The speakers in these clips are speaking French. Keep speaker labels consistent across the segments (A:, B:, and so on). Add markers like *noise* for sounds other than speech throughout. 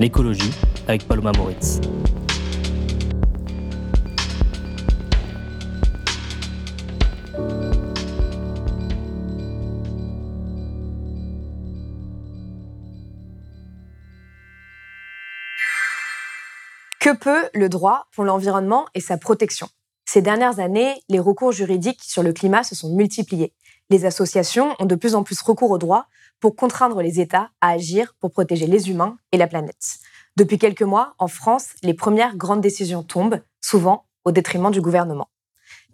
A: L'écologie avec Paloma Moritz.
B: Que peut le droit pour l'environnement et sa protection? Ces dernières années, les recours juridiques sur le climat se sont multipliés. Les associations ont de plus en plus recours au droit pour contraindre les États à agir pour protéger les humains et la planète. Depuis quelques mois, en France, les premières grandes décisions tombent, souvent au détriment du gouvernement.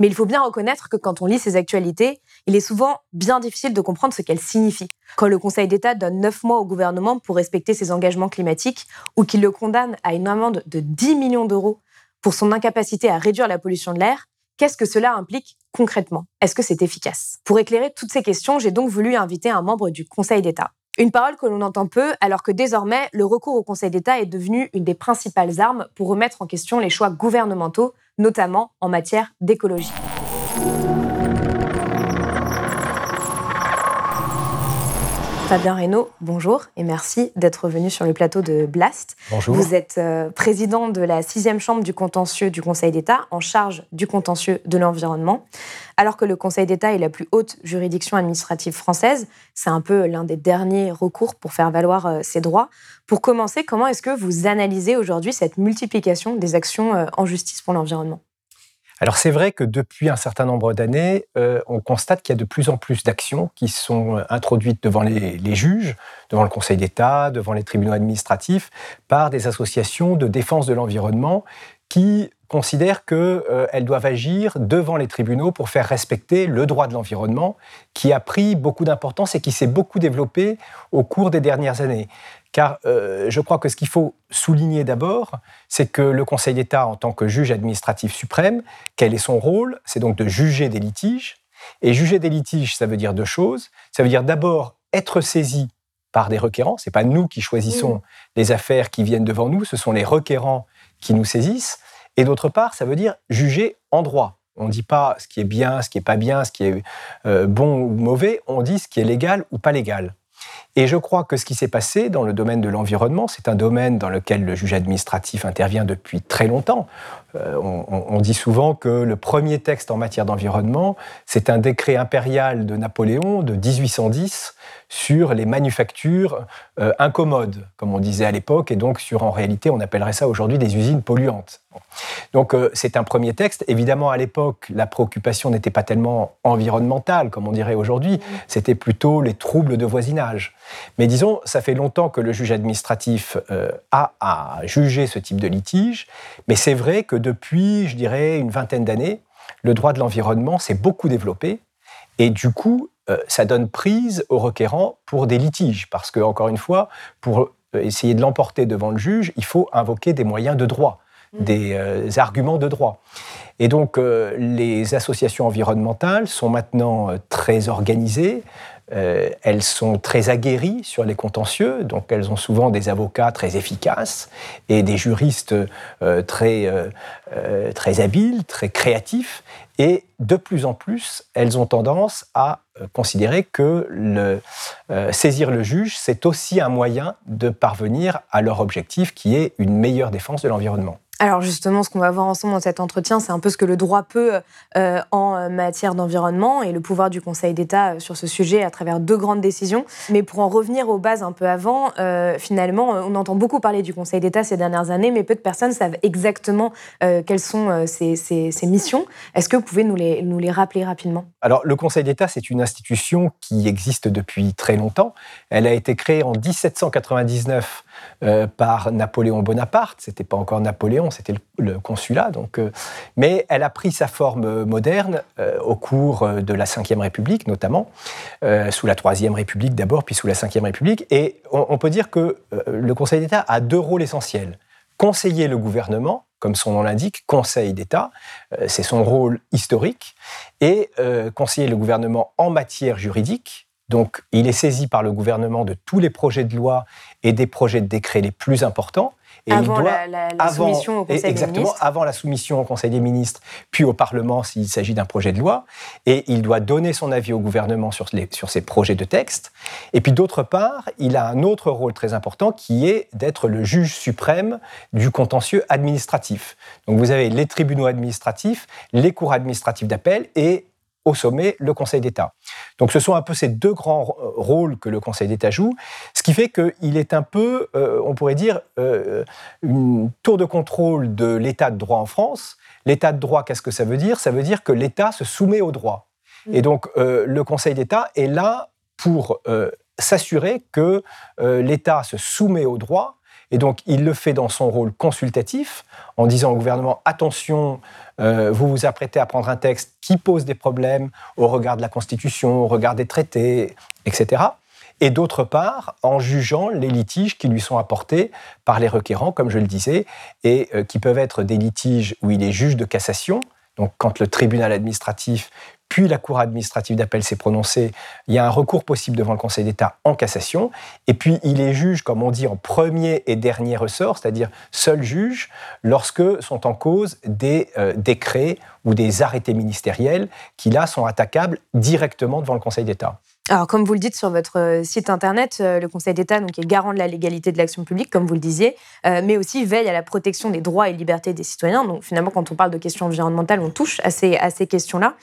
B: Mais il faut bien reconnaître que quand on lit ces actualités, il est souvent bien difficile de comprendre ce qu'elles signifient. Quand le Conseil d'État donne neuf mois au gouvernement pour respecter ses engagements climatiques ou qu'il le condamne à une amende de 10 millions d'euros pour son incapacité à réduire la pollution de l'air, Qu'est-ce que cela implique concrètement? Est-ce que c'est efficace? Pour éclairer toutes ces questions, j'ai donc voulu inviter un membre du Conseil d'État. Une parole que l'on entend peu, alors que désormais, le recours au Conseil d'État est devenu une des principales armes pour remettre en question les choix gouvernementaux, notamment en matière d'écologie. Fabien Reynaud, bonjour et merci d'être venu sur le plateau de Blast.
C: Bonjour.
B: Vous êtes euh, président de la sixième chambre du contentieux du Conseil d'État, en charge du contentieux de l'environnement. Alors que le Conseil d'État est la plus haute juridiction administrative française, c'est un peu l'un des derniers recours pour faire valoir euh, ses droits. Pour commencer, comment est-ce que vous analysez aujourd'hui cette multiplication des actions euh, en justice pour l'environnement?
C: Alors c'est vrai que depuis un certain nombre d'années, euh, on constate qu'il y a de plus en plus d'actions qui sont euh, introduites devant les, juges, devant le Conseil d'État, devant les tribunaux administratifs, par des associations de défense de l'environnement qui considèrent qu'elles euh, doivent agir devant les tribunaux pour faire respecter le droit de l'environnement, qui a pris beaucoup d'importance et qui s'est beaucoup développé au cours des dernières années. Car euh, je crois que ce qu'il faut souligner d'abord, c'est que le Conseil d'État, en tant que juge administratif suprême, quel est son rôle? C'est donc de juger des litiges. Et juger des litiges, ça veut dire deux choses. Ça veut dire d'abord être saisi par des requérants. Ce n'est pas nous qui choisissons les affaires qui viennent devant nous, ce sont les requérants qui nous saisissent. Et d'autre part, ça veut dire juger en droit. On ne dit pas ce qui est bien, ce qui n'est pas bien, ce qui est euh, bon ou mauvais, on dit ce qui est légal ou pas légal. Et je crois que ce qui s'est passé dans le domaine de l'environnement, c'est un domaine dans lequel le juge administratif intervient depuis très longtemps. Euh, on, dit souvent que le premier texte en matière d'environnement, c'est un décret impérial de Napoléon de 1810 sur les manufactures euh, incommodes, comme on disait à l'époque, et donc sur, en réalité, on appellerait ça aujourd'hui des usines polluantes. Donc euh, c'est un premier texte. Évidemment, à l'époque, la préoccupation n'était pas tellement environnementale, comme on dirait aujourd'hui, c'était plutôt les troubles de voisinage. Mais disons, ça fait longtemps que le juge administratif a à juger ce type de litige, mais c'est vrai que depuis, je dirais, une vingtaine d'années, le droit de l'environnement s'est beaucoup développé. Et du coup, euh, ça donne prise aux requérants pour des litiges. Parce que, encore une fois, pour euh, essayer de l'emporter devant le juge, il faut invoquer des moyens de droit. Des euh, arguments de droit. Et donc, les associations environnementales sont maintenant très organisées. Euh, elles sont très aguerries sur les contentieux, donc elles ont souvent des avocats très efficaces et des juristes euh, très, euh, très habiles, très créatifs. Et de plus en plus, elles ont tendance à considérer que saisir le juge, c'est aussi un moyen de parvenir à leur objectif qui est une meilleure défense de l'environnement.
B: Alors justement, ce qu'on va voir ensemble dans cet entretien, c'est un peu ce que le droit peut euh, en matière d'environnement et le pouvoir du Conseil d'État euh, sur ce sujet à travers deux grandes décisions. Mais pour en revenir aux bases un peu avant, euh, finalement, on entend beaucoup parler du Conseil d'État ces dernières années, mais peu de personnes savent exactement quelles sont ses, missions. Est-ce que vous pouvez nous les, nous les rappeler rapidement?
C: Alors le Conseil d'État, c'est une institution qui existe depuis très longtemps. Elle a été créée en 1799 euh, par Napoléon Bonaparte. C'était pas encore Napoléon, c'était le, consulat. Donc, euh, mais elle a pris sa forme moderne au cours de la Ve République, notamment sous la Troisième République d'abord, puis sous la Ve République. Et on peut dire que le Conseil d'État a deux rôles essentiels conseiller le gouvernement, comme son nom l'indique, Conseil d'État, euh, c'est son rôle historique, et euh, conseiller le gouvernement en matière juridique. Donc, il est saisi par le gouvernement de tous les projets de loi et des projets de décret les plus importants
B: avant la, soumission au Conseil
C: exactement,
B: des ministres.
C: avant la soumission au Conseil des ministres, puis au Parlement s'il s'agit d'un projet de loi. Et il doit donner son avis au gouvernement sur, les, sur ces projets de texte. Et puis d'autre part, il a un autre rôle très important qui est d'être le juge suprême du contentieux administratif. Donc vous avez les tribunaux administratifs, les cours administratives d'appel et au sommet le Conseil d'État. Donc ce sont un peu ces deux grands rôles que le Conseil d'État joue, ce qui fait qu'il est un peu, euh, on pourrait dire, euh, une tour de contrôle de l'état de droit en France. L'état de droit, qu'est-ce que ça veut dire? Ça veut dire que l'État se soumet au droit. Et donc euh, le Conseil d'État est là pour s'assurer que l'État se soumet au droit et donc, il le fait dans son rôle consultatif, en disant au gouvernement, attention, euh, vous vous apprêtez à prendre un texte qui pose des problèmes au regard de la Constitution, au regard des traités, etc. Et d'autre part, en jugeant les litiges qui lui sont apportés par les requérants, comme je le disais, et euh, qui peuvent être des litiges où il est juge de cassation, donc quand le tribunal administratif puis la Cour administrative d'appel s'est prononcée, il y a un recours possible devant le Conseil d'État en cassation, et puis il est juge, comme on dit, en premier et dernier ressort, c'est-à-dire seul juge, lorsque sont en cause des euh, décrets ou des arrêtés ministériels qui, là, sont attaquables directement devant le Conseil d'État.
B: Alors, comme vous le dites sur votre euh, site internet, euh, le Conseil d'État est garant de la légalité de l'action publique, comme vous le disiez, euh, mais aussi veille à la protection des droits et libertés des citoyens. Donc, finalement, quand on parle de questions environnementales, on touche à ces, à ces questions-là.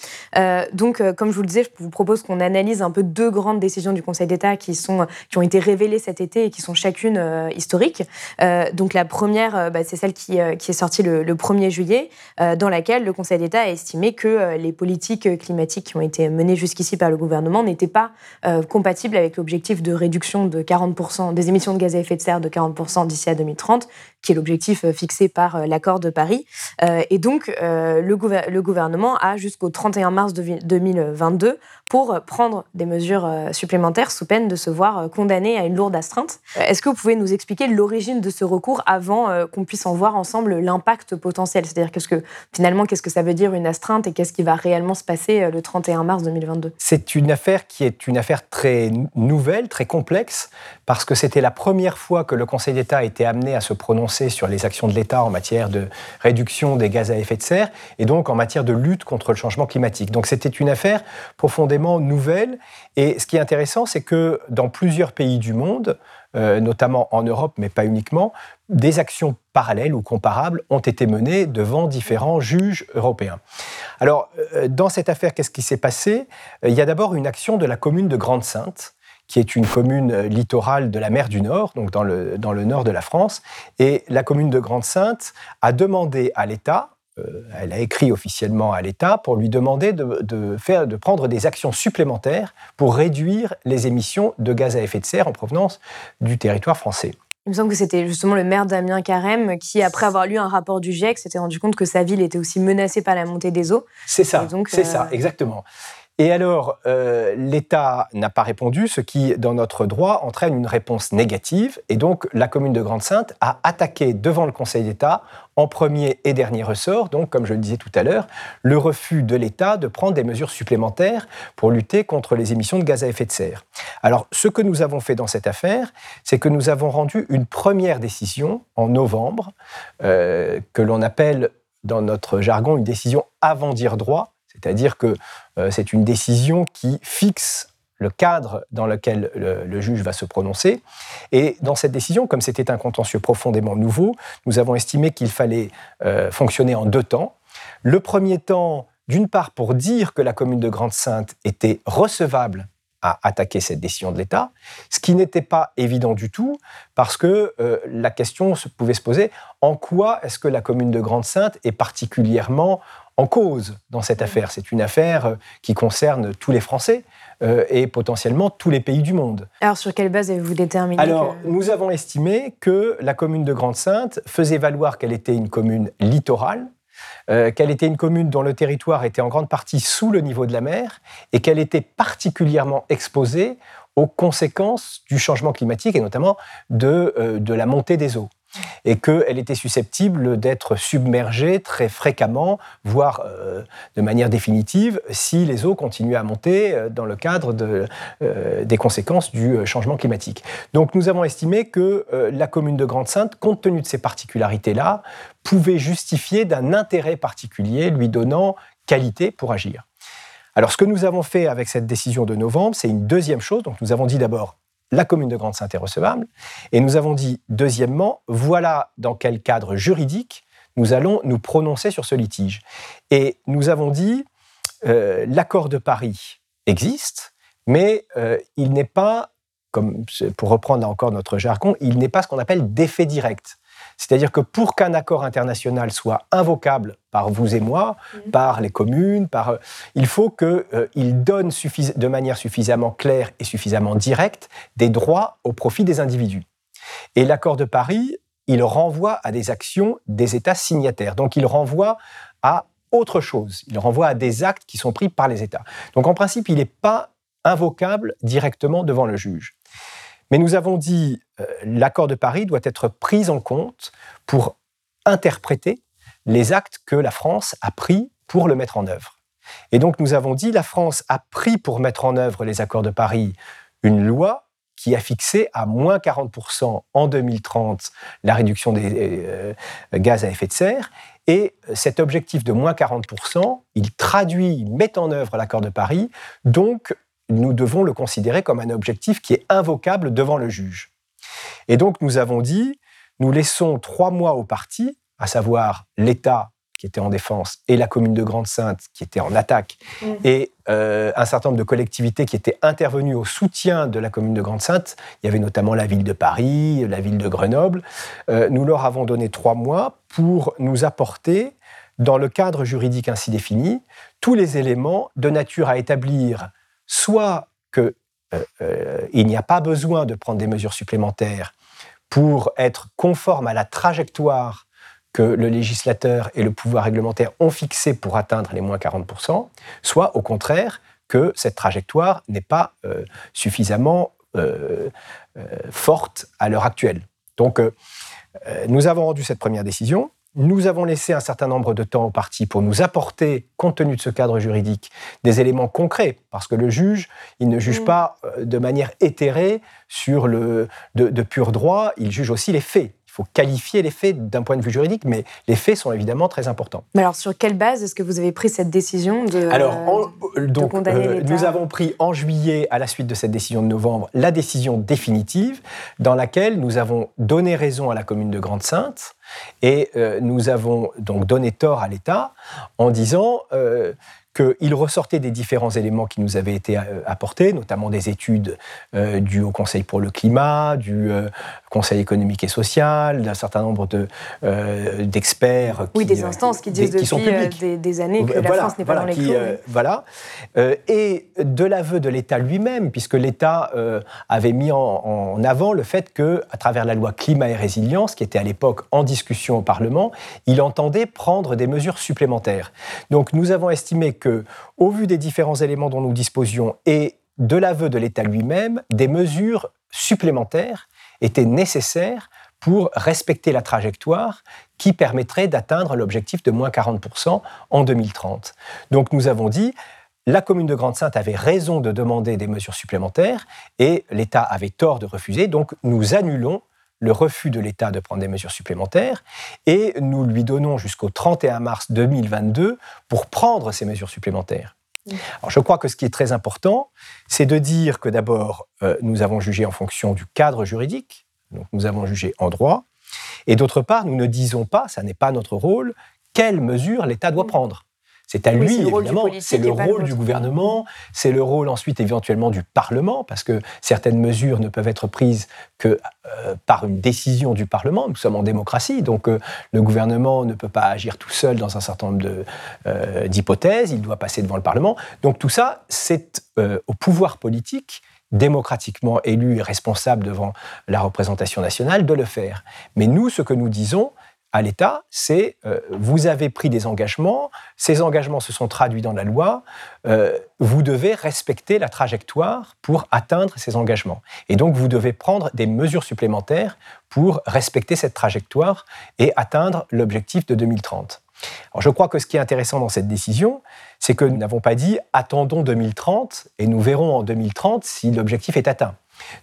B: donc, comme je vous le disais, je vous propose qu'on analyse un peu deux grandes décisions du Conseil d'État qui, qui ont été révélées cet été et qui sont chacune historiques. donc, la première, bah, c'est celle qui, qui, est sortie le, le 1er juillet, dans laquelle le Conseil d'État a estimé que les politiques climatiques qui ont été menées jusqu'ici par le gouvernement n'étaient pas euh, compatible avec l'objectif de réduction de 40% des émissions de gaz à effet de serre de 40% d'ici à 2030, qui est l'objectif euh, fixé par euh, l'accord de Paris. et donc, le, le, gouvernement a jusqu'au 31 mars 2022 pour prendre des mesures supplémentaires sous peine de se voir condamné à une lourde astreinte. Est-ce que vous pouvez nous expliquer l'origine de ce recours avant qu'on puisse en voir ensemble l'impact potentiel? C'est-à-dire qu'est-ce que finalement, qu'est-ce que ça veut dire une astreinte et qu'est-ce qui va réellement se passer le 31 mars 2022
C: C'est une affaire qui est une affaire très nouvelle, très complexe, parce que c'était la première fois que le Conseil d'État a été amené à se prononcer sur les actions de l'État en matière de réduction des gaz à effet de serre et donc en matière de lutte contre le changement climatique. Donc c'était une affaire profondément nouvelle. Et ce qui est intéressant, c'est que dans plusieurs pays du monde, euh, notamment en Europe, mais pas uniquement, des actions parallèles ou comparables ont été menées devant différents juges européens. Alors, euh, dans cette affaire, qu'est-ce qui s'est passé? Euh, Il y a d'abord une action de la commune de Grande-Sainte, qui est une commune littorale de la mer du Nord, donc dans le, dans le nord de la France. Et la commune de Grande-Sainte a demandé à l'État, elle a écrit officiellement à l'État pour lui demander de, faire, de prendre des actions supplémentaires pour réduire les émissions de gaz à effet de serre en provenance du territoire français.
B: Il me semble que c'était justement le maire Damien Carême qui, après avoir lu un rapport du GIEC, s'était rendu compte que sa ville était aussi menacée par la montée des eaux.
C: C'est ça, c'est ça, euh, exactement. Et alors, euh, l'État n'a pas répondu, ce qui, dans notre droit, entraîne une réponse négative. Et donc, la commune de Grande-Sainte a attaqué devant le Conseil d'État, en premier et dernier ressort, donc, comme je le disais tout à l'heure, le refus de l'État de prendre des mesures supplémentaires pour lutter contre les émissions de gaz à effet de serre. Alors, ce que nous avons fait dans cette affaire, c'est que nous avons rendu une première décision en novembre, euh, que l'on appelle dans notre jargon une décision avant dire droit, c'est-à-dire que euh, c'est une décision qui fixe le cadre dans lequel le, juge va se prononcer. Et dans cette décision, comme c'était un contentieux profondément nouveau, nous avons estimé qu'il fallait euh, fonctionner en deux temps. Le premier temps, d'une part, pour dire que la commune de Grande-Sainte était recevable à attaquer cette décision de l'État, ce qui n'était pas évident du tout, parce que euh, la question se pouvait se poser, en quoi est-ce que la commune de Grande-Sainte est particulièrement en cause dans cette affaire. C'est une affaire euh, qui concerne tous les Français. euh, et potentiellement tous les pays du monde.
B: Alors sur quelle base avez-vous déterminé
C: Alors nous avons estimé que la commune de Grande-Sainte faisait valoir qu'elle était une commune littorale, euh, qu'elle était une commune dont le territoire était en grande partie sous le niveau de la mer et qu'elle était particulièrement exposée aux conséquences du changement climatique et notamment de, euh, de la montée des eaux et qu'elle était susceptible d'être submergée très fréquemment, voire euh, de manière définitive, si les eaux continuaient à monter euh, dans le cadre de, des conséquences du changement climatique. Donc nous avons estimé que la commune de Grande-Sainte, compte tenu de ces particularités-là, pouvait justifier d'un intérêt particulier lui donnant qualité pour agir. Alors, ce que nous avons fait avec cette décision de novembre, c'est une deuxième chose. Donc, nous avons dit d'abord, la commune de Grande-Sainte est recevable. Et nous avons dit, deuxièmement, voilà dans quel cadre juridique nous allons nous prononcer sur ce litige. Et nous avons dit, euh, l'accord de Paris existe, mais euh, il n'est pas, comme pour reprendre encore notre jargon, il n'est pas ce qu'on appelle d'effet direct. C'est-à-dire que pour qu'un accord international soit invocable par vous et moi, mhm. par les communes, par, euh, il faut qu'il euh, donne de manière suffisamment claire et suffisamment directe des droits au profit des individus. Et l'accord de Paris, il renvoie à des actions des États signataires. Donc il renvoie à autre chose. Il renvoie à des actes qui sont pris par les États. Donc en principe, il n'est pas invocable directement devant le juge. Mais nous avons dit euh, l'accord de Paris doit être pris en compte pour interpréter les actes que la France a pris pour le mettre en œuvre. Et donc nous avons dit la France a pris pour mettre en œuvre les accords de Paris une loi qui a fixé à moins 40% en 2030 la réduction des euh, gaz à effet de serre. Et cet objectif de moins 40%, il traduit, met en œuvre l'accord de Paris. Donc nous devons le considérer comme un objectif qui est invocable devant le juge. Et donc nous avons dit, nous laissons trois mois au parti, à savoir l'État qui était en défense et la commune de Grande-Sainte qui était en attaque, mmh. et euh, un certain nombre de collectivités qui étaient intervenues au soutien de la commune de Grande-Sainte. Il y avait notamment la ville de Paris, la ville de Grenoble. Euh, nous leur avons donné trois mois pour nous apporter, dans le cadre juridique ainsi défini, tous les éléments de nature à établir soit qu'il euh, euh, n'y a pas besoin de prendre des mesures supplémentaires pour être conforme à la trajectoire que le législateur et le pouvoir réglementaire ont fixée pour atteindre les moins 40%, soit au contraire que cette trajectoire n'est pas euh, suffisamment forte à l'heure actuelle. Donc, nous avons rendu cette première décision. Nous avons laissé un certain nombre de temps au parti pour nous apporter, compte tenu de ce cadre juridique, des éléments concrets, parce que le juge, il ne juge mm. pas euh, de manière éthérée sur le de, de pur droit, il juge aussi les faits. Il faut qualifier les faits d'un point de vue juridique, mais les faits sont évidemment très importants.
B: Mais alors, sur quelle base est-ce que vous avez pris cette décision de, alors, euh, donc, condamner euh,
C: Nous avons pris en juillet, à la suite de cette décision de novembre, la décision définitive dans laquelle nous avons donné raison à la commune de Grande-Sainte et euh, nous avons donc donné tort à l'État en disant qu'il ressortait des différents éléments qui nous avaient été euh, apportés, notamment des études euh, du Haut Conseil pour le climat, du euh, Conseil économique et social, d'un certain nombre d'experts.
B: oui, des instances qui disent depuis sont des, années que la France n'est pas dans les clous.
C: Voilà. et de l'aveu de l'État lui-même, puisque l'État avait mis en, en, avant le fait que, à travers la loi climat et résilience, qui était à l'époque en discussion au Parlement, il entendait prendre des mesures supplémentaires. Donc nous avons estimé que, au vu des différents éléments dont nous disposions et de l'aveu de l'État lui-même, des mesures supplémentaires étaient nécessaires pour respecter la trajectoire qui permettrait d'atteindre l'objectif de moins 40% en 2030. Donc nous avons dit, la commune de Grande-Sainte avait raison de demander des mesures supplémentaires et l'État avait tort de refuser, donc nous annulons le refus de l'État de prendre des mesures supplémentaires et nous lui donnons jusqu'au 31 mars 2022 pour prendre ces mesures supplémentaires. Alors, je crois que ce qui est très important, c'est de dire que d'abord, euh, nous avons jugé en fonction du cadre juridique, donc nous avons jugé en droit, et d'autre part, nous ne disons pas, ça n'est pas notre rôle, quelles mesures l'État doit prendre. C'est à lui, évidemment. C'est le rôle du gouvernement, c'est le rôle ensuite éventuellement du Parlement, parce que certaines mesures ne peuvent être prises que euh, par une décision du Parlement. Nous sommes en démocratie, donc euh, le gouvernement ne peut pas agir tout seul dans un certain nombre euh, d'hypothèses, il doit passer devant le Parlement. Donc tout ça, c'est au pouvoir politique démocratiquement élu et responsable devant la représentation nationale de le faire. Mais nous, ce que nous disons, à l'État, c'est euh, vous avez pris des engagements, ces engagements se sont traduits dans la loi, euh, vous devez respecter la trajectoire pour atteindre ces engagements. Et donc vous devez prendre des mesures supplémentaires pour respecter cette trajectoire et atteindre l'objectif de 2030. Alors je crois que ce qui est intéressant dans cette décision, c'est que nous n'avons pas dit attendons 2030 et nous verrons en 2030 si l'objectif est atteint.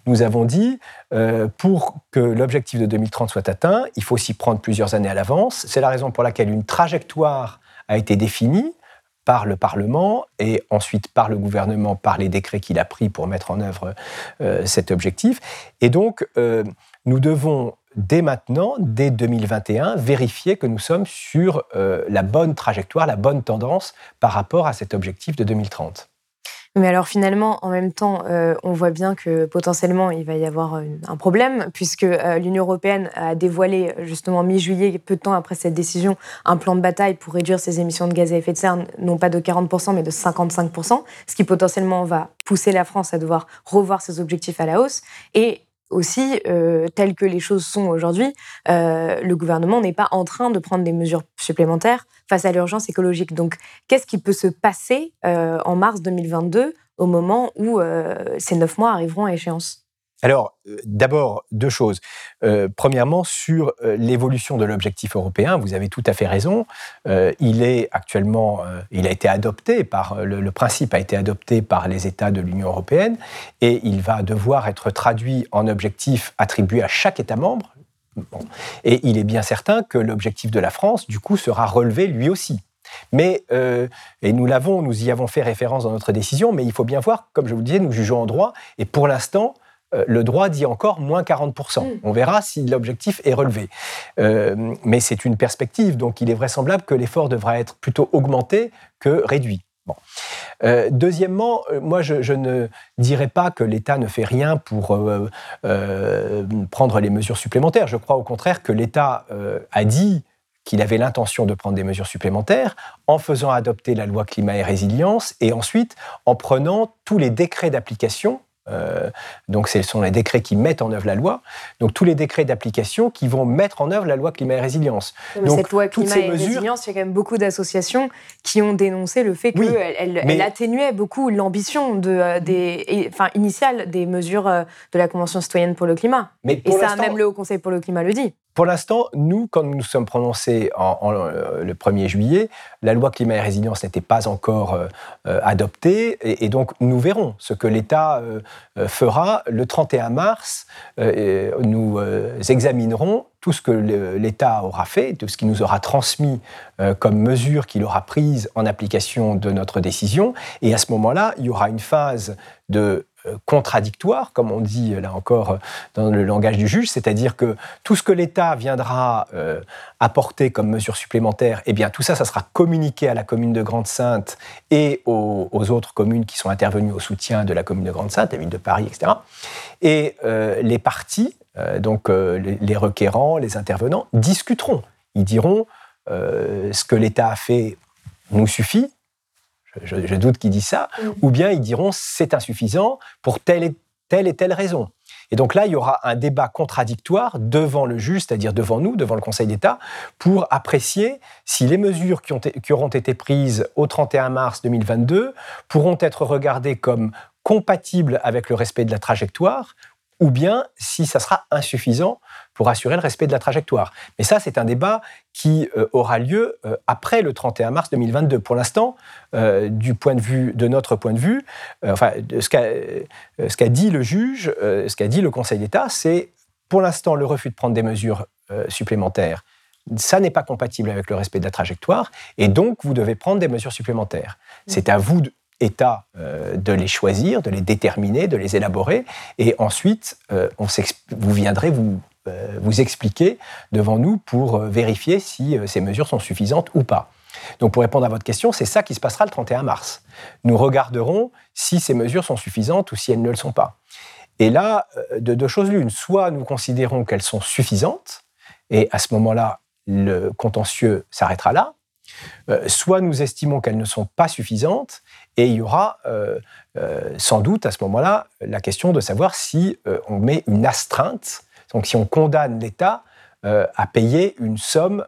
C: Nous avons dit, euh, pour que l'objectif de 2030 soit atteint, il faut s'y prendre plusieurs années à l'avance. C'est la raison pour laquelle une trajectoire a été définie par le Parlement et ensuite par le gouvernement, par les décrets qu'il a pris pour mettre en œuvre euh, cet objectif. Et donc, euh, nous devons dès maintenant, dès 2021, vérifier que nous sommes sur la bonne trajectoire, la bonne tendance par rapport à cet objectif de 2030.
B: Mais alors finalement, en même temps, euh, on voit bien que potentiellement, il va y avoir un problème, puisque euh, l'Union européenne a dévoilé justement mi-juillet, peu de temps après cette décision, un plan de bataille pour réduire ses émissions de gaz à effet de serre, non pas de 40%, mais de 55%, ce qui potentiellement va pousser la France à devoir revoir ses objectifs à la hausse. Et aussi, euh, telles que les choses sont aujourd'hui, euh, le gouvernement n'est pas en train de prendre des mesures supplémentaires face à l'urgence écologique. Donc, qu'est-ce qui peut se passer euh, en mars 2022 au moment où ces neuf mois arriveront à échéance?
C: Alors, euh, d'abord, deux choses. Euh, premièrement, sur euh, l'évolution de l'objectif européen, vous avez tout à fait raison. il est actuellement, il a été adopté par, le, principe a été adopté par les États de l'Union européenne et il va devoir être traduit en objectif attribué à chaque État membre. Et il est bien certain que l'objectif de la France, du coup, sera relevé lui aussi. Mais, et nous l'avons, nous y avons fait référence dans notre décision, mais il faut bien voir, comme je vous le disais, nous jugeons en droit, et pour l'instant, le droit dit encore moins 40%. Mm. On verra si l'objectif est relevé. Euh, mais c'est une perspective, donc il est vraisemblable que l'effort devra être plutôt augmenté que réduit. Euh, deuxièmement, moi, je, ne dirais pas que l'État ne fait rien pour prendre les mesures supplémentaires. Je crois au contraire que l'État a dit qu'il avait l'intention de prendre des mesures supplémentaires en faisant adopter la loi climat et résilience et ensuite en prenant tous les décrets d'application euh, donc, ce sont les décrets qui mettent en œuvre la loi. Donc, tous les décrets d'application qui vont mettre en œuvre la loi climat et résilience.
B: donc, cette loi climat et résilience, il y a quand même beaucoup d'associations qui ont dénoncé le fait qu'elle elle, atténuait beaucoup l'ambition de, euh, des, enfin, initiale des mesures euh, de la Convention citoyenne pour le climat. Mais et ça, même le Haut Conseil pour le climat le dit.
C: Pour l'instant, nous, quand nous nous sommes prononcés en, euh, le 1er juillet, la loi climat et résilience n'était pas encore euh, euh, adoptée. Et, donc, nous verrons ce que l'État fera le 31 mars. nous examinerons tout ce que l'État aura fait, tout ce qu'il nous aura transmis comme mesures qu'il aura prises en application de notre décision. Et à ce moment-là, il y aura une phase de contradictoire, comme on dit là encore euh, dans le langage du juge, c'est-à-dire que tout ce que l'État viendra euh, apporter comme mesure supplémentaire, eh bien tout ça, ça sera communiqué à la commune de Grande-Sainte et aux, autres communes qui sont intervenues au soutien de la commune de Grande-Sainte, la ville de Paris, etc. Et les partis, donc les, requérants, les intervenants, discuteront. Ils diront ce que l'État a fait nous suffit, je, doute qu'ils disent ça, mm. ou bien ils diront c'est insuffisant pour telle et telle et telle raison. Et donc là, il y aura un débat contradictoire devant le juge, c'est-à-dire devant nous, devant le Conseil d'État, pour apprécier si les mesures qui, ont, qui auront été prises au 31 mars 2022 pourront être regardées comme compatibles avec le respect de la trajectoire ou bien si ça sera insuffisant pour assurer le respect de la trajectoire. Mais ça, c'est un débat qui euh, aura lieu euh, après le 31 mars 2022. Pour l'instant, euh, du point de vue de notre point de vue, enfin, ce qu'a dit le juge, ce qu'a dit le Conseil d'État, c'est pour l'instant le refus de prendre des mesures supplémentaires. Ça n'est pas compatible avec le respect de la trajectoire, et donc vous devez prendre des mesures supplémentaires. C'est à vous de, État euh, de les choisir, de les déterminer, de les élaborer, et ensuite euh, on vous viendrez vous, vous expliquer devant nous pour vérifier si ces mesures sont suffisantes ou pas. Donc pour répondre à votre question, c'est ça qui se passera le 31 mars. Nous regarderons si ces mesures sont suffisantes ou si elles ne le sont pas. Et là, euh, de deux choses l'une, soit nous considérons qu'elles sont suffisantes, et à ce moment-là, le contentieux s'arrêtera là, euh, soit nous estimons qu'elles ne sont pas suffisantes, et il y aura euh, sans doute à ce moment-là la question de savoir si on met une astreinte, donc si on condamne l'État à payer une somme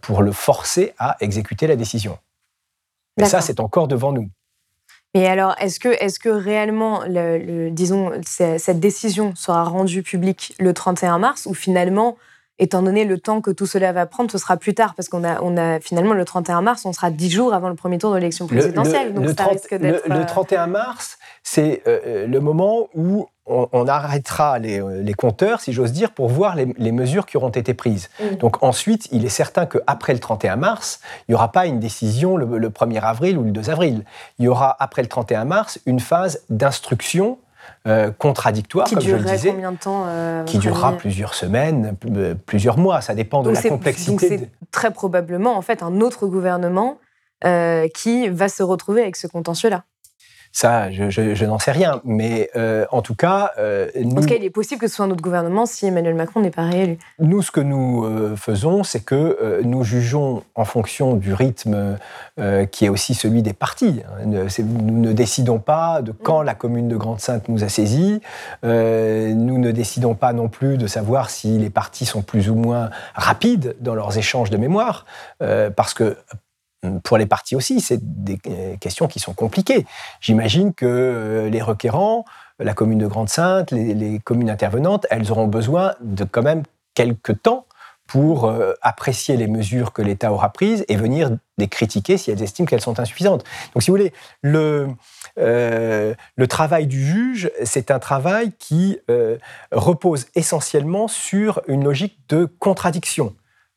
C: pour le forcer à exécuter la décision. Mais ça, c'est encore devant nous.
B: Et alors, est-ce que, est que réellement, le, disons, cette décision sera rendue publique le 31 mars ou finalement, étant donné le temps que tout cela va prendre, ce sera plus tard? Parce qu'on a, on a finalement le 31 mars, on sera dix jours avant le premier tour de l'élection présidentielle.
C: Le, donc ça risque d'être. Le, 31 mars, c'est euh, le moment où on, arrêtera les, les, compteurs, si j'ose dire, pour voir les, mesures qui auront été prises. Mm. Donc ensuite, il est certain qu'après le 31 mars, il n'y aura pas une décision le, 1er avril ou le 2 avril. Il y aura, après le 31 mars, une phase d'instruction euh, contradictoire,
B: qui
C: comme je le disais,
B: combien de temps euh,
C: Qui durera plusieurs semaines, euh, plusieurs mois. Ça dépend de la complexité.
B: Donc c'est très probablement en fait un autre gouvernement qui va se retrouver avec ce contentieux-là.
C: Ça, je, n'en sais rien. Mais euh, en tout cas.
B: Euh, en tout cas, il est possible que ce soit un autre gouvernement si Emmanuel Macron n'est pas réélu.
C: Nous, ce que nous euh, faisons, c'est que nous jugeons en fonction du rythme qui est aussi celui des partis. Nous ne décidons pas de quand la commune de Grande-Sainte nous a saisis. nous ne décidons pas non plus de savoir si les partis sont plus ou moins rapides dans leurs échanges de mémoire. parce que pour les partis aussi, c'est des euh, questions qui sont compliquées. J'imagine que euh, les requérants, la commune de Grande-Sainte, les, communes intervenantes, elles auront besoin de quand même quelques temps pour euh, apprécier les mesures que l'État aura prises et venir les critiquer si elles estiment qu'elles sont insuffisantes. Donc, si vous voulez, le, le travail du juge, c'est un travail qui repose essentiellement sur une logique de contradiction.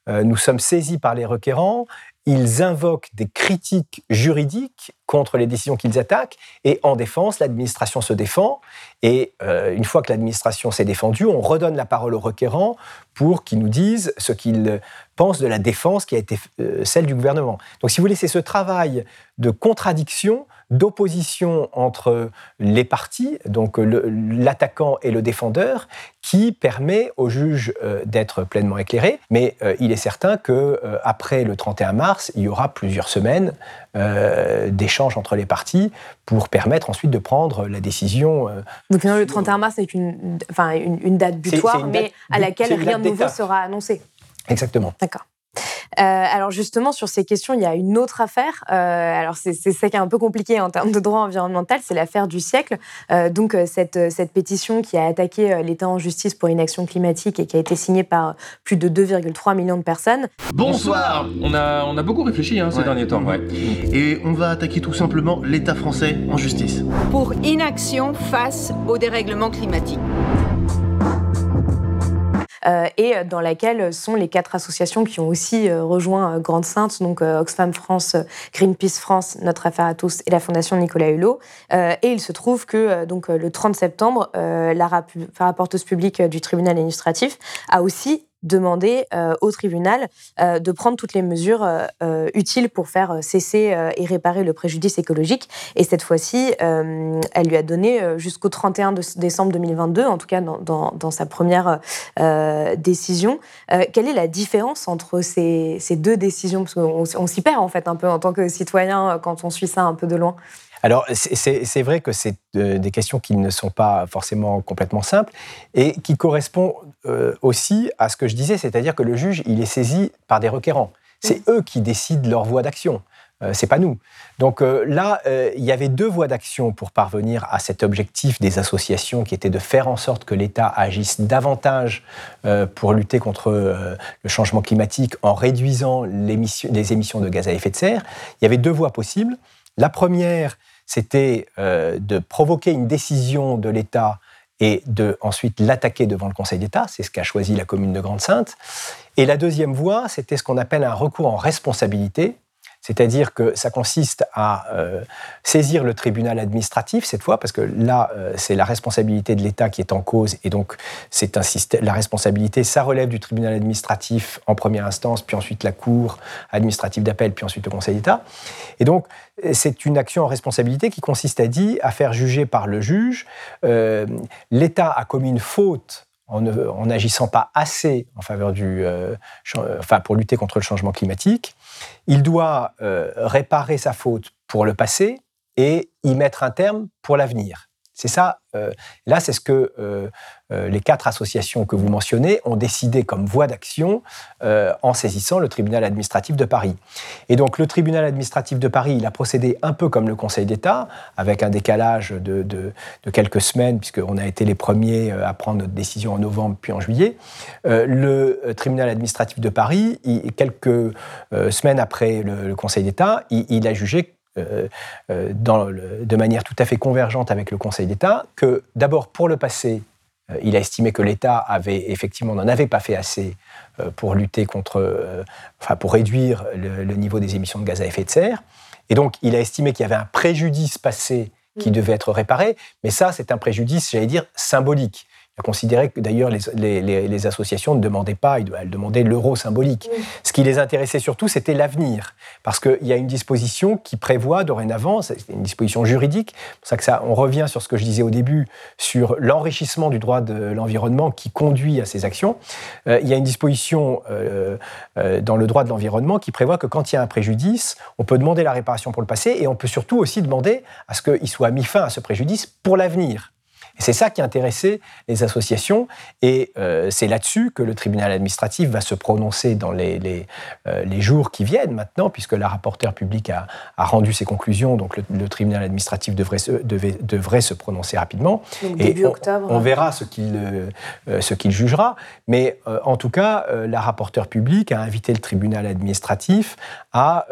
C: nous sommes saisis par les requérants ils invoquent des critiques juridiques contre les décisions qu'ils attaquent, et en défense, l'administration se défend, et euh, une fois que l'administration s'est défendue, on redonne la parole aux requérants pour qu'ils nous disent ce qu'ils pensent de la défense qui a été euh, celle du gouvernement. Donc si vous voulez, c'est ce travail de contradiction d'opposition entre les partis, donc l'attaquant et le défendeur, qui permet au juge euh, d'être pleinement éclairé. Mais euh, il est certain que euh, après le 31 mars, il y aura plusieurs semaines d'échanges entre les partis pour permettre ensuite de prendre la décision.
B: donc le 31 mars est une, enfin, une, date butoir, mais à laquelle rien de nouveau sera annoncé.
C: Exactement.
B: D'accord. Euh, alors justement, sur ces questions, il y a une autre affaire. Euh, alors c'est ça qui est un peu compliqué en termes de droit environnemental, c'est l'affaire du siècle. Euh, donc cette, cette pétition qui a attaqué l'État en justice pour inaction climatique et qui a été signée par plus de 2,3 millions de personnes.
D: Bonsoir On a, on a beaucoup réfléchi hein, ces derniers temps. Ouais.
E: Et on va attaquer tout simplement l'État français en justice.
F: Pour inaction face au dérèglement climatique.
B: Euh, et dans laquelle sont les quatre associations qui ont aussi euh, rejoint euh, Grande Sainte, donc Oxfam France, Greenpeace France, Notre Affaire à tous et la Fondation Nicolas Hulot. et il se trouve que donc le 30 septembre, la rapporteuse publique du tribunal administratif a aussi demander euh, au tribunal euh, de prendre toutes les mesures euh, utiles pour faire cesser et réparer le préjudice écologique. Et cette fois-ci, elle lui a donné jusqu'au 31 décembre 2022, en tout cas dans, dans, sa première décision. quelle est la différence entre ces, ces deux décisions? Parce qu'on on, s'y perd en fait un peu en tant que citoyen quand on suit ça un peu de loin.
C: Alors, c'est vrai que c'est euh, des questions qui ne sont pas forcément complètement simples et qui correspondent euh, aussi à ce que je disais, c'est-à-dire que le juge, il est saisi par des requérants. C'est eux qui décident leur voie d'action. Euh, c'est pas nous. Donc là, il y avait deux voies d'action pour parvenir à cet objectif des associations qui était de faire en sorte que l'État agisse davantage pour lutter contre le changement climatique en réduisant les émissions de gaz à effet de serre. Il y avait deux voies possibles. La première, c'était euh, de provoquer une décision de l'État et de ensuite l'attaquer devant le Conseil d'État. C'est ce qu'a choisi la commune de Grande-Sainte. Et la deuxième voie, c'était ce qu'on appelle un recours en responsabilité, C'est-à-dire que ça consiste à euh, saisir le tribunal administratif cette fois, parce que là, euh, c'est la responsabilité de l'État qui est en cause, et donc c'est un système, la responsabilité, ça relève du tribunal administratif en première instance, puis ensuite la Cour administrative d'appel, puis ensuite le Conseil d'État. Et donc, c'est une action en responsabilité qui consiste à dire, à faire juger par le juge, euh, l'État a commis une faute en n'agissant pas assez en faveur du, enfin pour lutter contre le changement climatique. Il doit euh, réparer sa faute pour le passé et y mettre un terme pour l'avenir. C'est ça. Euh, là, c'est ce que euh, euh, les quatre associations que vous mentionnez ont décidé comme voie d'action en saisissant le tribunal administratif de Paris. Et donc, le tribunal administratif de Paris, il a procédé un peu comme le Conseil d'État, avec un décalage de, quelques semaines, puisqu'on a été les premiers à prendre notre décision en novembre puis en juillet. le tribunal administratif de Paris, quelques semaines après le, Conseil d'État, il a jugé euh, euh, de manière tout à fait convergente avec le Conseil d'État, que d'abord pour le passé, euh, il a estimé que l'État avait effectivement n'en avait pas fait assez pour lutter contre, enfin pour réduire le, niveau des émissions de gaz à effet de serre, et donc il a estimé qu'il y avait un préjudice passé qui mm. devait être réparé, mais ça c'est un préjudice, j'allais dire symbolique. Considéré que d'ailleurs les, associations ne demandaient pas, elles demandaient l'euro symbolique. Ce qui les intéressait surtout, c'était l'avenir. Parce qu'il y a une disposition qui prévoit dorénavant, c'est une disposition juridique, c'est pour ça que ça, on revient sur ce que je disais au début, sur l'enrichissement du droit de l'environnement qui conduit à ces actions. Euh, il y a une disposition euh, euh, dans le droit de l'environnement qui prévoit que quand il y a un préjudice, on peut demander la réparation pour le passé et on peut surtout aussi demander à ce qu'il soit mis fin à ce préjudice pour l'avenir c'est ça qui intéressait les associations, et euh, c'est là-dessus que le tribunal administratif va se prononcer dans les, les, euh, jours qui viennent maintenant, puisque la rapporteure publique a, rendu ses conclusions, donc le, tribunal administratif devrait se, devrait se prononcer rapidement.
B: début octobre.
C: On, verra ce qu'il euh, ce qu'il jugera, mais en tout cas, la rapporteure publique a invité le tribunal administratif à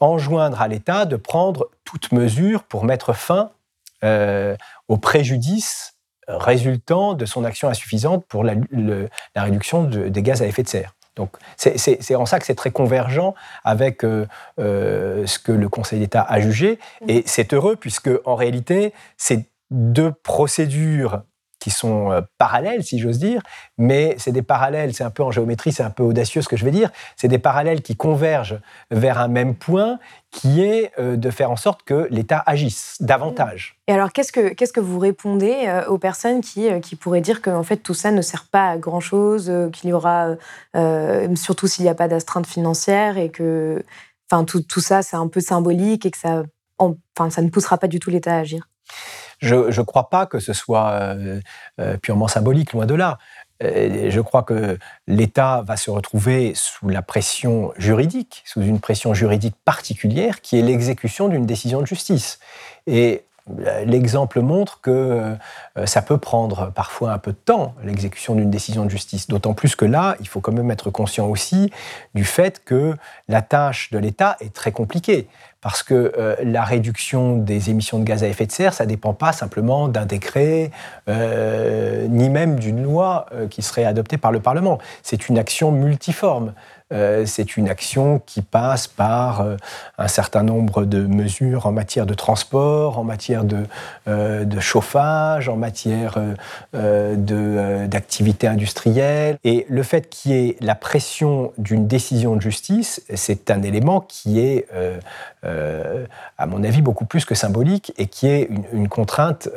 C: enjoindre à l'État de prendre toute mesure pour mettre fin euh, au préjudice résultant de son action insuffisante pour la, réduction des gaz à effet de serre. Donc c'est en ça que c'est très convergent avec euh, euh, ce que le Conseil d'État a jugé. Et c'est heureux puisque en réalité, ces deux procédures qui sont euh, parallèles, si j'ose dire, mais c'est des parallèles, c'est un peu en géométrie, c'est un peu audacieux ce que je vais dire, c'est des parallèles qui convergent vers un même point, qui est euh, de faire en sorte que l'État agisse davantage.
B: Et alors, qu'est-ce que, qu'est-ce que vous répondez euh, aux personnes qui, qui pourraient dire que en fait, tout ça ne sert pas à grand-chose, qu'il y aura, surtout s'il n'y a pas d'astreinte financière, et que enfin, tout, ça, c'est un peu symbolique et que ça, enfin, ça ne poussera pas du tout l'État à agir?
C: Je ne crois pas que ce soit euh, euh, purement symbolique, loin de là. Euh, je crois que l'État va se retrouver sous la pression juridique, sous une pression juridique particulière, qui est l'exécution d'une décision de justice. Et L'exemple montre que ça peut prendre parfois un peu de temps, l'exécution d'une décision de justice. D'autant plus que là, il faut quand même être conscient aussi du fait que la tâche de l'État est très compliquée parce que euh, la réduction des émissions de gaz à effet de serre, ça ne dépend pas simplement d'un décret, euh, ni même d'une loi euh, qui serait adoptée par le Parlement. C'est une action multiforme. C'est une action qui passe par un certain nombre de mesures en matière de transport, en matière de, euh, chauffage, en matière d'activité industrielle. Et le fait qu'il y ait la pression d'une décision de justice, c'est un élément qui est, à mon avis, beaucoup plus que symbolique et qui est une contrainte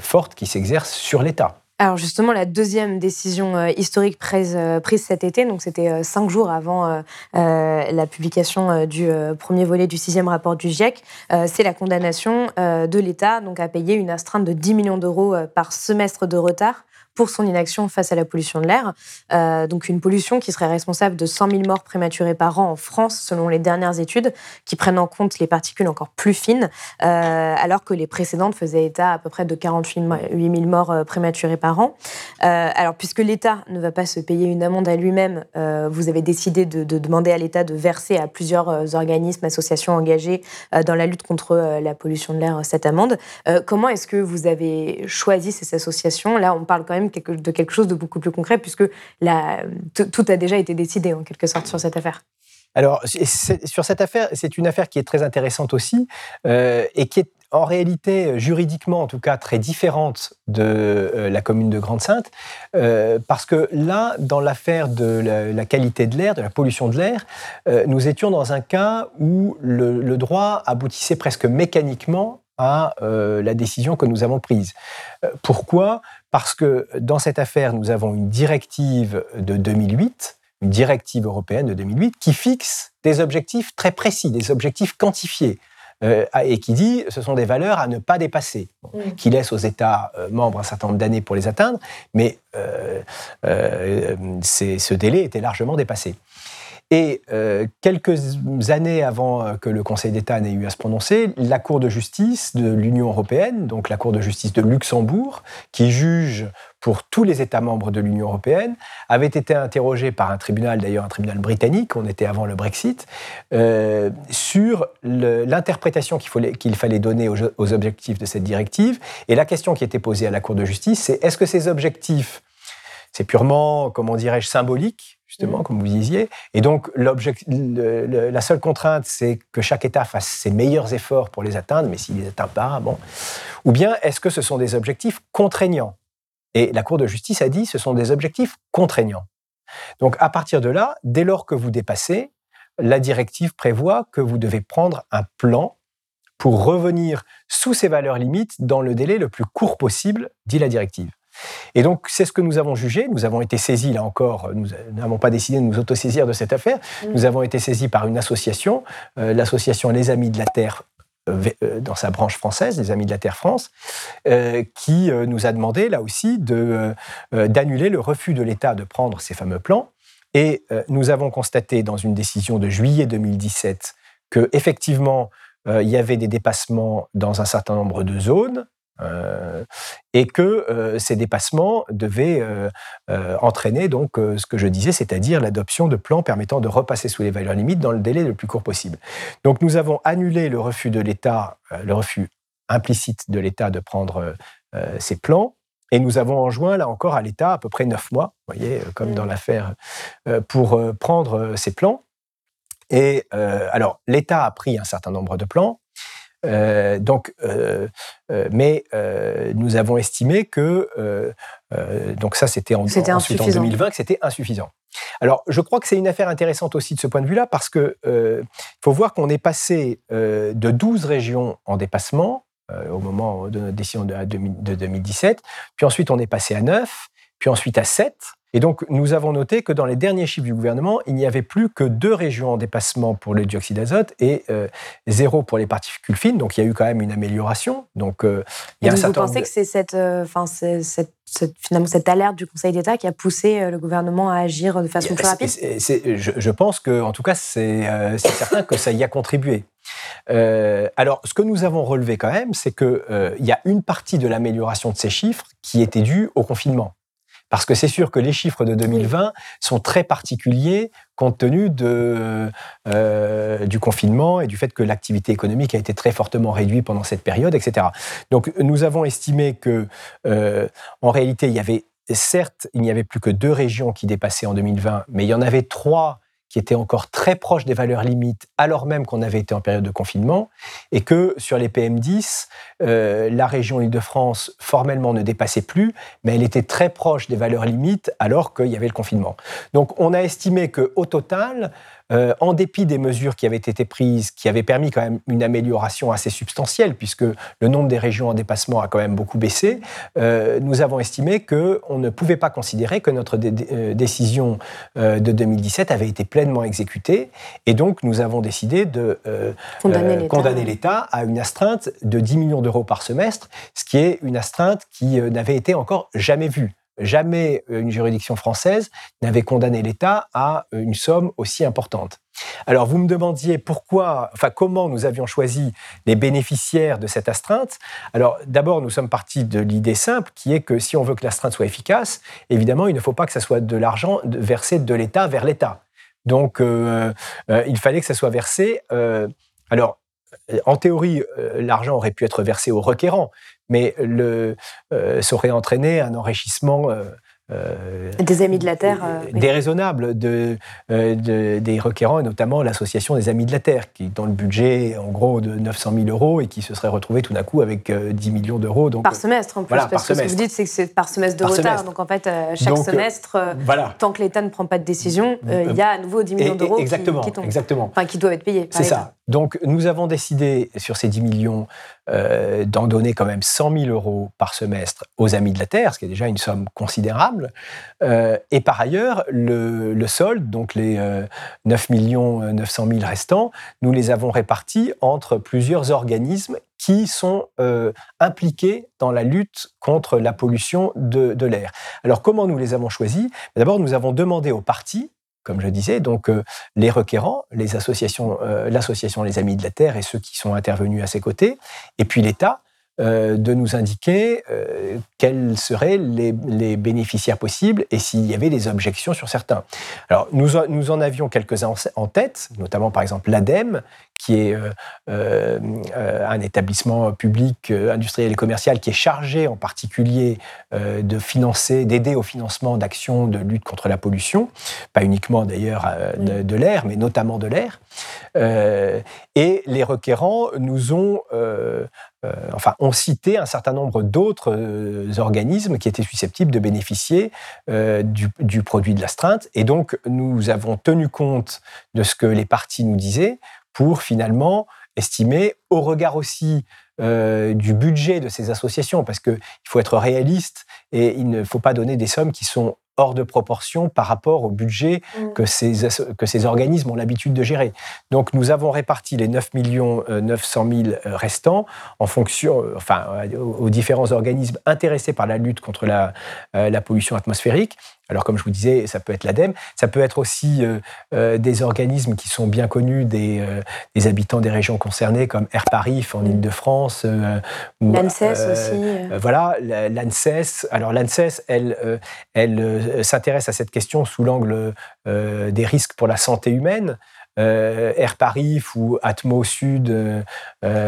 C: forte qui s'exerce sur l'État.
B: Alors justement, la deuxième décision euh, historique prise, euh, cet été, donc c'était euh, cinq jours avant la publication du premier volet du sixième rapport du GIEC, c'est la condamnation de l'État donc à payer une astreinte de 10 millions d'euros par semestre de retard pour son inaction face à la pollution de l'air. Euh, donc une pollution qui serait responsable de 100 000 morts prématurées par an en France, selon les dernières études, qui prennent en compte les particules encore plus fines, euh, alors que les précédentes faisaient état à peu près de 48 000 morts euh, prématurées par an. alors puisque l'État ne va pas se payer une amende à lui-même, vous avez décidé de, de demander à l'État de verser à plusieurs organismes, associations engagées dans la lutte contre la pollution de l'air cette amende. comment est-ce que vous avez choisi ces associations? Là, on parle quand même de quelque chose de beaucoup plus concret, puisque tout a déjà été décidé en quelque sorte sur cette affaire.
C: Alors, sur cette affaire, c'est une affaire qui est très intéressante aussi euh, et qui est en réalité, juridiquement en tout cas, très différente de euh, la commune de Grande-Sainte, euh, parce que là, dans l'affaire de la, qualité de l'air, de la pollution de l'air, nous étions dans un cas où le, droit aboutissait presque mécaniquement à la décision que nous avons prise. pourquoi? Parce que dans cette affaire, nous avons une directive de 2008 une directive européenne de 2008 qui fixe des objectifs très précis, des objectifs quantifiés. Euh, et qui dit ce sont des valeurs à ne pas dépasser, qui laisse aux États euh, membres un certain nombre d'années pour les atteindre, mais euh, ce délai était largement dépassé. Et quelques années avant que le Conseil d'État n'ait eu à se prononcer, la Cour de justice de l'Union européenne, donc la Cour de justice de Luxembourg, qui juge pour tous les États membres de l'Union européenne, avait été interrogé par un tribunal, d'ailleurs un tribunal britannique, on était avant le Brexit, euh, sur l'interprétation qu'il fallait, qu'il fallait donner aux, aux, objectifs de cette directive. Et la question qui était posée à la Cour de justice, c'est est-ce que ces objectifs, c'est purement, comment dirais-je, symbolique justement, mmh. comme vous disiez. Et donc, la seule contrainte, c'est que chaque État fasse ses meilleurs efforts pour les atteindre, mais s'il ne les atteint pas, bon. Ou bien, est-ce que ce sont des objectifs contraignants? Et la Cour de justice a dit ce sont des objectifs contraignants. Donc à partir de là, dès lors que vous dépassez, la directive prévoit que vous devez prendre un plan pour revenir sous ces valeurs limites dans le délai le plus court possible, dit la directive. Et donc, c'est ce que nous avons jugé. Nous avons été saisis, là encore, nous n'avons pas décidé de nous autosaisir de cette affaire. Mmh. Nous avons été saisis par une association, euh, l'association Les Amis de la Terre euh, dans sa branche française, les Amis de la Terre France, euh, qui euh, nous a demandé là aussi d'annuler le refus de l'État de prendre ces fameux plans. Et nous avons constaté dans une décision de juillet 2017 que effectivement il y avait des dépassements dans un certain nombre de zones, euh, et que euh, ces dépassements devaient euh, entraîner donc ce que je disais, c'est-à-dire l'adoption de plans permettant de repasser sous les valeurs limites dans le délai le plus court possible. Donc nous avons annulé le refus de l'État, le refus implicite de l'État de prendre ces plans. Et nous avons enjoint, là encore, à l'État à peu près neuf mois, voyez, comme dans l'affaire, pour prendre ces plans. Et alors, l'État a pris un certain nombre de plans, euh, donc, euh, euh, mais nous avons estimé que donc ça c'était en, ensuite en 2020 que c'était insuffisant. Alors, je crois que c'est une affaire intéressante aussi de ce point de vue-là parce que faut voir qu'on est passé de 12 régions en dépassement au moment de notre décision de, de 2017, puis ensuite on est passé à 9, puis ensuite à 7, et donc, nous avons noté que dans les derniers chiffres du gouvernement, il n'y avait plus que deux régions en dépassement pour le dioxyde d'azote et euh, zéro pour les particules fines. Donc, il y a eu quand même une amélioration. Donc,
B: euh, il y a vous pensez que c'est cette, euh, cette, finalement cette alerte du Conseil d'État qui a poussé le gouvernement à agir de façon plus rapide?
C: Je, je, pense que, en tout cas, c'est certain que ça y a contribué. alors, ce que nous avons relevé quand même, c'est qu'il il y a une partie de l'amélioration de ces chiffres qui était due au confinement. Parce que c'est sûr que les chiffres de 2020 sont très particuliers compte tenu de, euh, du confinement et du fait que l'activité économique a été très fortement réduite pendant cette période, etc. Donc nous avons estimé que, euh, en réalité, il y avait certes, il n'y avait plus que deux régions qui dépassaient en 2020, mais il y en avait trois qui était encore très proche des valeurs limites, alors même qu'on avait été en période de confinement, et que sur les PM10, euh, la région Île-de-France formellement ne dépassait plus, mais elle était très proche des valeurs limites alors qu'il y avait le confinement. Donc on a estimé qu'au total, euh, en dépit des mesures qui avaient été prises, qui avaient permis quand même une amélioration assez substantielle, puisque le nombre des régions en dépassement a quand même beaucoup baissé, euh, nous avons estimé qu'on ne pouvait pas considérer que notre euh, décision de 2017 avait été pleinement exécutée, et donc nous avons décidé de condamner l'État à une astreinte de 10 millions d'euros par semestre, ce qui est une astreinte qui n'avait été encore jamais vue. Jamais euh, une juridiction française n'avait condamné l'État à euh, une somme aussi importante. Alors vous me demandiez pourquoi, enfin comment nous avions choisi les bénéficiaires de cette astreinte. Alors d'abord nous sommes partis de l'idée simple qui est que si on veut que l'astreinte soit efficace, évidemment il ne faut pas que ce soit de l'argent versé de l'État vers l'État. Donc euh, il fallait que ça soit versé. alors en théorie, l'argent aurait pu être versé au requérant, mais le, euh, ça aurait entraîné un enrichissement euh,
B: des Amis de la Terre.
C: déraisonnables de, des requérants, et notamment l'association des Amis de la Terre, qui dans le budget, en gros, de 900 000 euros et qui se serait retrouvé tout d'un coup avec 10 millions d'euros.
B: par semestre, en plus, parce que ce que vous dites, c'est que c'est par semestre de retard. Donc, en fait, chaque semestre, tant que l'État ne prend pas de décision, il y a à nouveau 10 millions d'euros qui, qui, tombent.
C: Exactement.
B: Enfin, qui doivent être payés.
C: C'est ça. Donc, nous avons décidé, sur ces 10 millions, euh, d'en donner quand même 100 000 euros par semestre aux Amis de la Terre, ce qui est déjà une somme considérable. Euh, et par ailleurs, le, solde, donc les 9 millions 900 000 restants, nous les avons répartis entre plusieurs organismes qui sont euh, impliqués dans la lutte contre la pollution de, de l'air. Alors comment nous les avons choisis? D'abord, nous avons demandé aux partis comme je disais, donc euh, les requérants, les associations, euh, l'association Les Amis de la Terre et ceux qui sont intervenus à ses côtés, et puis l'État, euh, de nous indiquer quels seraient les, bénéficiaires possibles et s'il y avait des objections sur certains. Alors, nous, nous en avions quelques-uns en tête, notamment par exemple l'ADEME, qui est euh, euh, un établissement public euh, industriel et commercial qui est chargé en particulier de financer, d'aider au financement d'actions de lutte contre la pollution, pas uniquement d'ailleurs de, l'air, mais notamment de l'air. et les requérants nous ont enfin, ont cité un certain nombre d'autres organismes qui étaient susceptibles de bénéficier du, du, produit de l'astreinte. Et donc, nous avons tenu compte de ce que les partis nous disaient pour finalement estimer, au regard aussi euh, du budget de ces associations, parce qu'il faut être réaliste et il ne faut pas donner des sommes qui sont hors de proportion par rapport au budget mm. que, ces, que ces organismes ont l'habitude de gérer. Donc nous avons réparti les 9 millions 900 000 restants en fonction, euh, enfin, aux différents organismes intéressés par la lutte contre la, euh, la pollution atmosphérique. Alors, comme je vous disais, ça peut être l'ADEME, ça peut être aussi euh, des organismes qui sont bien connus des, des, habitants des régions concernées, comme Air Paris en mm. Ile-de-France.
B: L'ANSES aussi.
C: voilà, l'ANSES. Alors, l'ANSES, elle, elle euh, s'intéresse à cette question sous l'angle euh, des risques pour la santé humaine. Euh, Air Paris ou Atmo Sud,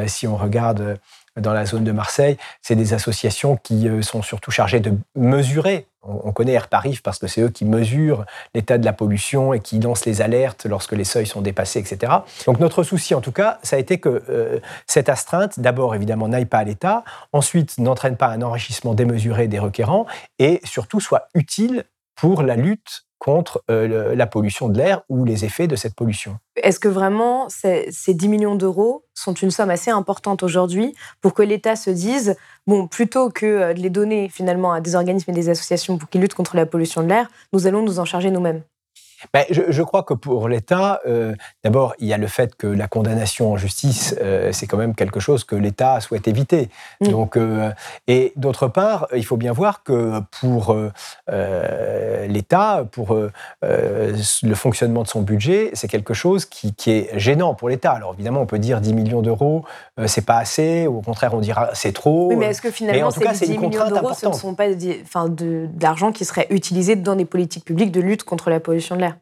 C: si on regarde dans la zone de Marseille, c'est des associations qui sont surtout chargées de mesurer. On connaît Air Paris parce que c'est eux qui mesurent l'état de la pollution et qui lancent les alertes lorsque les seuils sont dépassés, etc. Donc notre souci, en tout cas, ça a été que cette astreinte, d'abord évidemment, n'aille pas à l'État, ensuite n'entraîne pas un enrichissement démesuré des requérants et surtout soit utile pour la lutte contre euh, la pollution de l'air ou les effets de cette pollution.
B: Est-ce que vraiment ces, 10 millions d'euros sont une somme assez importante aujourd'hui pour que l'État se dise, bon, plutôt que euh, de les donner finalement à des organismes et des associations pour qu'ils luttent contre la pollution de l'air, nous allons nous en charger nous-mêmes?
C: Ben, je, crois que pour l'État, euh, d'abord, il y a le fait que la condamnation en justice, euh, c'est quand même quelque chose que l'État souhaite éviter. Mm. Donc, euh, et d'autre part, il faut bien voir que pour l'État, pour le fonctionnement de son budget, c'est quelque chose qui, est gênant pour l'État. Alors évidemment, on peut dire 10 millions d'euros, c'est pas assez, ou au contraire, on dira c'est trop.
B: Oui, mais est-ce que finalement, ces 10 millions d'euros, ce ne sont pas de, de l'argent qui serait utilisé dans des politiques publiques de lutte contre la pollution de l'air?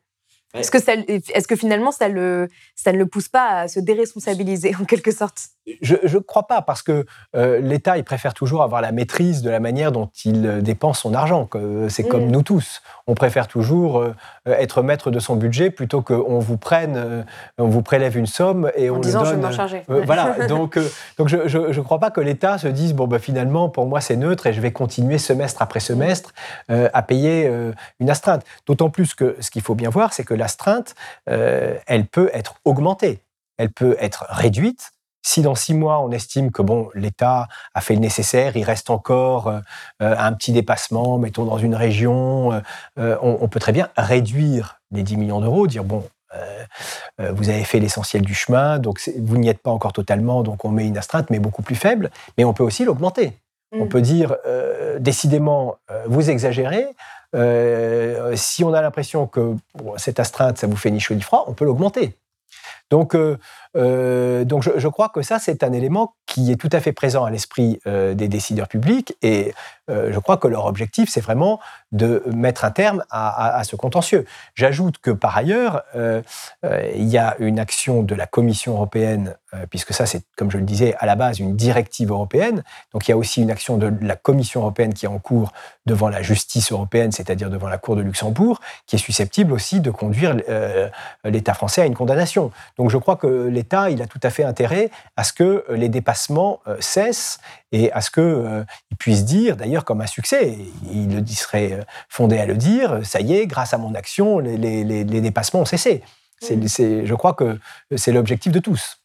B: Est-ce que, est que finalement, ça, le, ça ne le pousse pas à se déresponsabiliser, en quelque sorte?
C: Je ne crois pas, parce que euh, l'État, il préfère toujours avoir la maîtrise de la manière dont il euh, dépense son argent. C'est comme mm. nous tous. On préfère toujours euh, être maître de son budget plutôt qu'on vous prenne, on vous prélève une somme et
B: en
C: on
B: disant,
C: le
B: donne. Je vais charger.
C: voilà. *laughs* donc, donc je ne crois pas que l'État se dise bon, bah, finalement, pour moi, c'est neutre et je vais continuer semestre après semestre à payer une astreinte. D'autant plus que ce qu'il faut bien voir, c'est que l'astreinte, euh, elle peut être augmentée, elle peut être réduite. Si dans six mois, on estime que bon, l'État a fait le nécessaire, il reste encore euh, un petit dépassement, mettons dans une région, euh, on, peut très bien réduire les 10 millions d'euros, dire bon, vous avez fait l'essentiel du chemin, donc vous n'y êtes pas encore totalement, donc on met une astreinte, mais beaucoup plus faible. Mais on peut aussi l'augmenter. On mm. peut dire, décidément, vous exagérez, euh, si on a l'impression que cette astreinte, ça vous fait ni chaud ni froid, on peut l'augmenter. Donc, euh, donc je, crois que ça, c'est un élément qui est tout à fait présent à l'esprit des décideurs publics et je crois que leur objectif, c'est vraiment de mettre un terme à, ce contentieux. J'ajoute que par ailleurs, il y a une action de la Commission européenne, puisque ça, c'est, comme je le disais, à la base une directive européenne. Donc il y a aussi une action de la Commission européenne qui est en cours devant la justice européenne, c'est-à-dire devant la Cour de Luxembourg, qui est susceptible aussi de conduire euh, l'État français à une condamnation. Donc je crois que l'État, il a tout à fait intérêt à ce que les dépassements euh, cessent et à ce qu'il euh, puisse dire, d'ailleurs comme un succès, il serait fondé à le dire, ça y est, grâce à mon action, les, les dépassements ont cessé. je crois que c'est l'objectif de tous.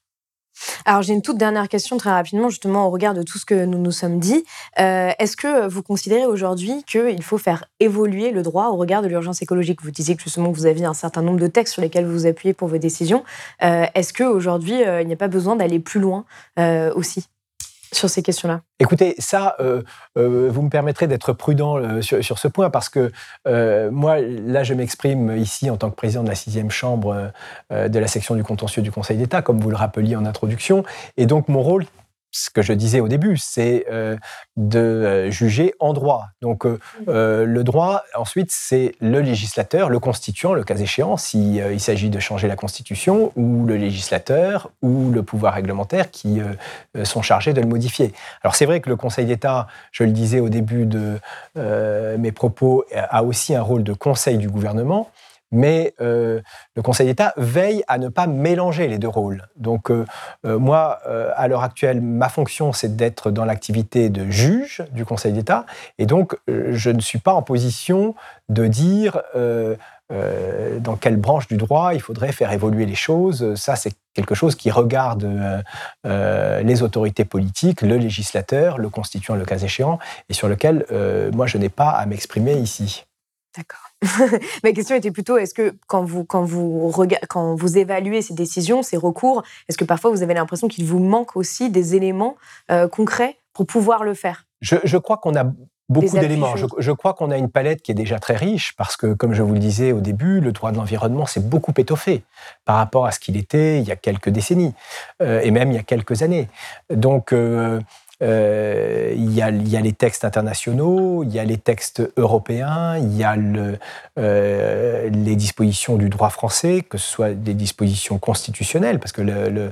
B: Alors j'ai une toute dernière question très rapidement, justement au regard de tout ce que nous nous sommes dit. Euh, est-ce que vous considérez aujourd'hui qu'il faut faire évoluer le droit au regard de l'urgence écologique? Vous disiez que justement vous aviez un certain nombre de textes sur lesquels vous vous appuyez pour vos décisions. Euh, est-ce qu'aujourd'hui euh, il n'y a pas besoin d'aller plus loin aussi? Sur ces questions-là
C: Écoutez, ça, euh, euh, vous me permettrez d'être prudent euh, sur, ce point parce que moi, là, je m'exprime ici en tant que président de la sixième chambre de la section du contentieux du Conseil d'État, comme vous le rappeliez en introduction. Et donc, mon rôle, ce que je disais au début, c'est euh, de euh, juger en droit. Donc euh, le droit, ensuite, c'est le législateur, le constituant, le cas échéant, s'il il s'agit de changer la Constitution, ou le législateur, ou le pouvoir réglementaire qui sont chargés de le modifier. Alors c'est vrai que le Conseil d'État, je le disais au début de mes propos, a aussi un rôle de conseil du gouvernement mais euh, le Conseil d'État veille à ne pas mélanger les deux rôles. Donc euh, euh, moi, à l'heure actuelle, ma fonction, c'est d'être dans l'activité de juge du Conseil d'État, et donc je ne suis pas en position de dire dans quelle branche du droit il faudrait faire évoluer les choses. Ça, c'est quelque chose qui regarde les autorités politiques, le législateur, le constituant, le cas échéant, et sur lequel moi, je n'ai pas à m'exprimer ici.
B: D'accord. *laughs* Ma question était plutôt est-ce que quand vous, quand, vous quand vous évaluez ces décisions, ces recours, est-ce que parfois vous avez l'impression qu'il vous manque aussi des éléments euh, concrets pour pouvoir le faire?
C: Je, crois qu'on a beaucoup d'éléments. Je, crois qu'on a une palette qui est déjà très riche parce que, comme je vous le disais au début, le droit de l'environnement s'est beaucoup étoffé par rapport à ce qu'il était il y a quelques décennies euh, et même il y a quelques années. Donc, euh, euh, il, y a, les textes internationaux, il y a les textes européens, il y a euh, les dispositions du droit français, que ce soit des dispositions constitutionnelles, parce que le,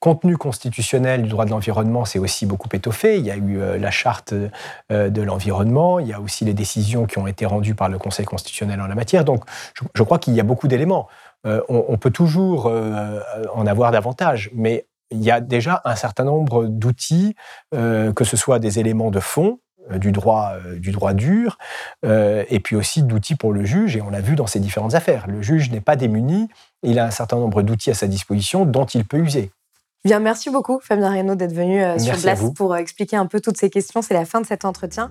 C: contenu constitutionnel du droit de l'environnement s'est aussi beaucoup étoffé. Il y a eu euh, la charte de l'environnement, il y a aussi les décisions qui ont été rendues par le Conseil constitutionnel en la matière. Donc je, crois qu'il y a beaucoup d'éléments. on, peut toujours en avoir davantage, mais il y a déjà un certain nombre d'outils, euh, que ce soit des éléments de fond, euh, du droit, euh, du droit dur, et puis aussi d'outils pour le juge, et on l'a vu dans ces différentes affaires. Le juge n'est pas démuni, il a un certain nombre d'outils à sa disposition dont il peut user.
B: Bien, merci beaucoup Fabien Reynaud d'être venu sur Blast pour expliquer un peu toutes ces questions. C'est la fin de cet entretien.